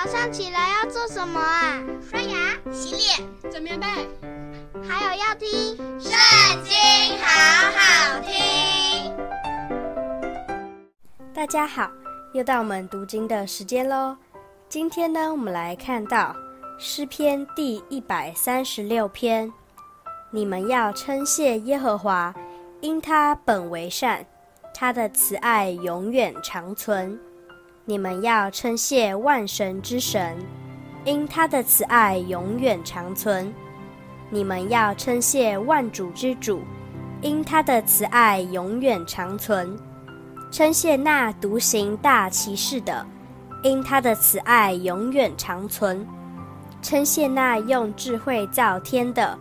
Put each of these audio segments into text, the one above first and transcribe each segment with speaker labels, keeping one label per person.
Speaker 1: 早上起来要做什么啊？
Speaker 2: 刷牙、洗脸、
Speaker 3: 整棉被，
Speaker 1: 还有要听《
Speaker 2: 圣经》，好好听。
Speaker 4: 大家好，又到我们读经的时间喽。今天呢，我们来看到诗篇第一百三十六篇。你们要称谢耶和华，因他本为善，他的慈爱永远长存。你们要称谢万神之神，因他的慈爱永远长存。你们要称谢万主之主，因他的慈爱永远长存。称谢那独行大奇事的，因他的慈爱永远长存。称谢那用智慧造天的，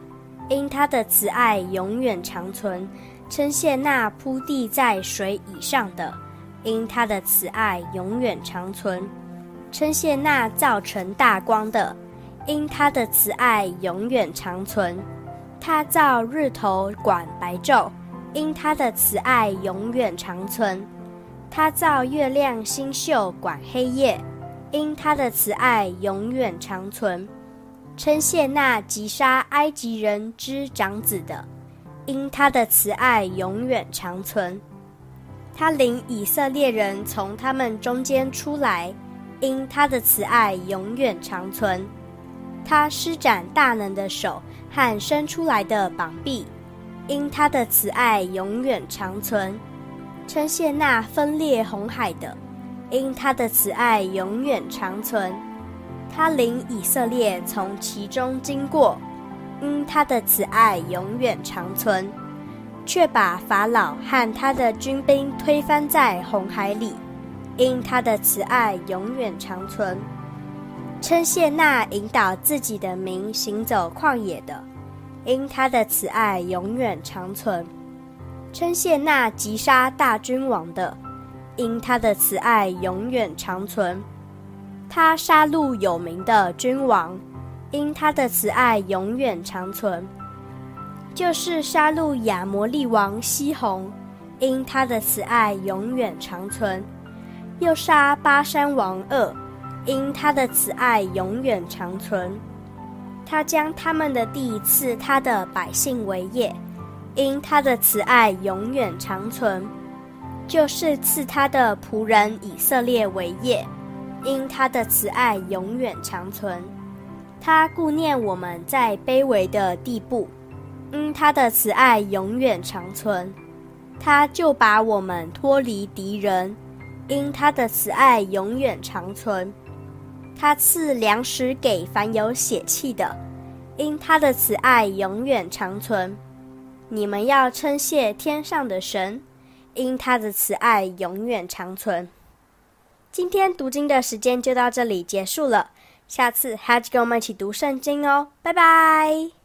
Speaker 4: 因他的慈爱永远长存。称谢那铺地在水以上的。因他的慈爱永远长存，称谢那造成大光的；因他的慈爱永远长存，他造日头管白昼；因他的慈爱永远长存，他造月亮星宿管黑夜；因他的慈爱永远长存，称谢那击杀埃及人之长子的；因他的慈爱永远长存。他领以色列人从他们中间出来，因他的慈爱永远长存。他施展大能的手和伸出来的膀臂，因他的慈爱永远长存。称谢那分裂红海的，因他的慈爱永远长存。他领以色列从其中经过，因他的慈爱永远长存。却把法老和他的军兵推翻在红海里，因他的慈爱永远长存。称谢那引导自己的民行走旷野的，因他的慈爱永远长存。称谢那击杀大君王的，因他的慈爱永远长存。他杀戮有名的君王，因他的慈爱永远长存。就是杀戮亚摩利王西宏，因他的慈爱永远长存；又杀巴珊王噩，因他的慈爱永远长存。他将他们的地赐他的百姓为业，因他的慈爱永远长存；就是赐他的仆人以色列为业，因他的慈爱永远长存。他顾念我们在卑微的地步。因他的慈爱永远长存，他就把我们脱离敌人；因他的慈爱永远长存，他赐粮食给凡有血气的；因他的慈爱永远长存，你们要称谢天上的神，因他的慈爱永远长存。今天读经的时间就到这里结束了，下次还要跟我们一起读圣经哦，拜拜。